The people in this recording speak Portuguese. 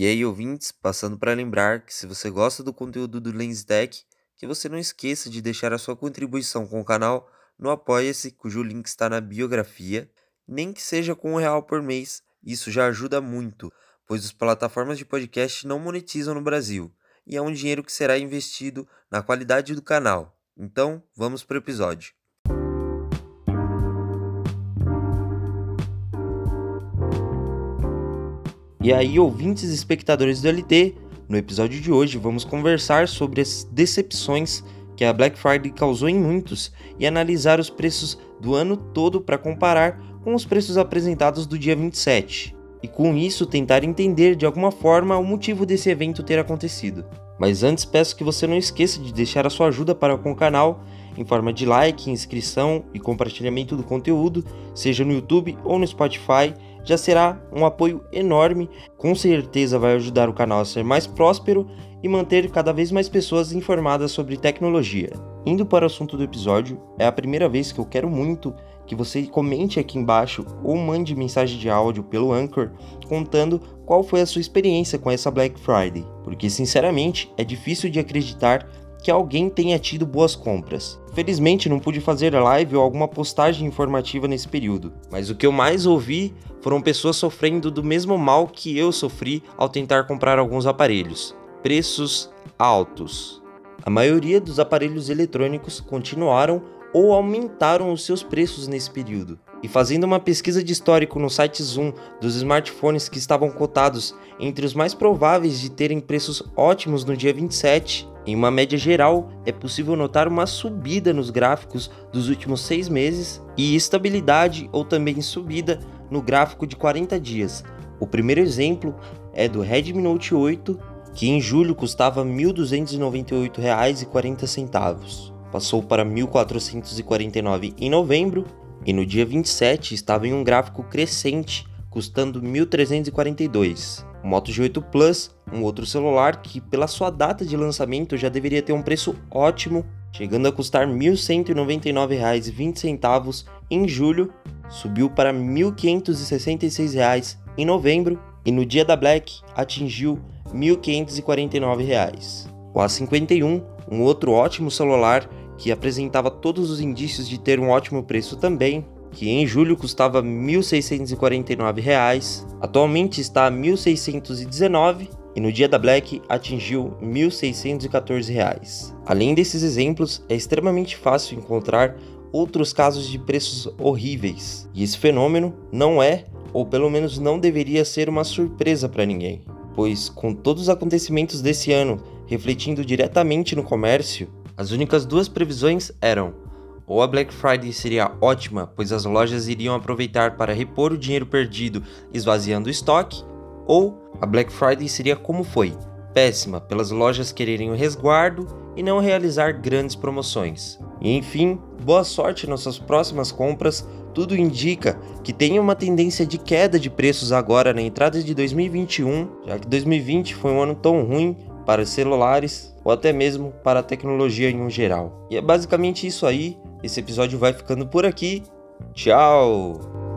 E aí, ouvintes, passando para lembrar que se você gosta do conteúdo do LensTech, que você não esqueça de deixar a sua contribuição com o canal no Apoia-se, cujo link está na biografia, nem que seja com um real por mês, isso já ajuda muito, pois as plataformas de podcast não monetizam no Brasil, e é um dinheiro que será investido na qualidade do canal. Então, vamos para o episódio. E aí, ouvintes e espectadores do LT, no episódio de hoje vamos conversar sobre as decepções que a Black Friday causou em muitos e analisar os preços do ano todo para comparar com os preços apresentados do dia 27. E com isso tentar entender de alguma forma o motivo desse evento ter acontecido. Mas antes peço que você não esqueça de deixar a sua ajuda para com o canal em forma de like, inscrição e compartilhamento do conteúdo, seja no YouTube ou no Spotify já será um apoio enorme, com certeza vai ajudar o canal a ser mais próspero e manter cada vez mais pessoas informadas sobre tecnologia. Indo para o assunto do episódio, é a primeira vez que eu quero muito que você comente aqui embaixo ou mande mensagem de áudio pelo Anchor contando qual foi a sua experiência com essa Black Friday, porque sinceramente é difícil de acreditar que alguém tenha tido boas compras. Felizmente não pude fazer live ou alguma postagem informativa nesse período, mas o que eu mais ouvi foram pessoas sofrendo do mesmo mal que eu sofri ao tentar comprar alguns aparelhos: preços altos. A maioria dos aparelhos eletrônicos continuaram ou aumentaram os seus preços nesse período. E fazendo uma pesquisa de histórico no site Zoom dos smartphones que estavam cotados entre os mais prováveis de terem preços ótimos no dia 27, em uma média geral, é possível notar uma subida nos gráficos dos últimos seis meses e estabilidade ou também subida no gráfico de 40 dias. O primeiro exemplo é do Redmi Note 8, que em julho custava R$ 1.298,40, passou para R$ 1.449 em novembro e no dia 27 estava em um gráfico crescente, custando R$ 1.342. O Moto G8 Plus, um outro celular que, pela sua data de lançamento, já deveria ter um preço ótimo, chegando a custar R$ 1.199,20 em julho, subiu para R$ 1.566 em novembro e no dia da Black atingiu R$ 1.549. O A51, um outro ótimo celular que apresentava todos os indícios de ter um ótimo preço também, que em julho custava R$ 1.649, atualmente está a R$ 1.619 e no dia da Black atingiu R$ 1.614. Além desses exemplos, é extremamente fácil encontrar outros casos de preços horríveis, e esse fenômeno não é, ou pelo menos não deveria ser uma surpresa para ninguém, pois com todos os acontecimentos desse ano refletindo diretamente no comércio, as únicas duas previsões eram ou a Black Friday seria ótima, pois as lojas iriam aproveitar para repor o dinheiro perdido esvaziando o estoque, ou a Black Friday seria como foi, péssima pelas lojas quererem o resguardo e não realizar grandes promoções. E enfim, boa sorte nas suas próximas compras. Tudo indica que tem uma tendência de queda de preços agora na entrada de 2021, já que 2020 foi um ano tão ruim para celulares ou até mesmo para a tecnologia em um geral. E é basicamente isso aí. Esse episódio vai ficando por aqui. Tchau!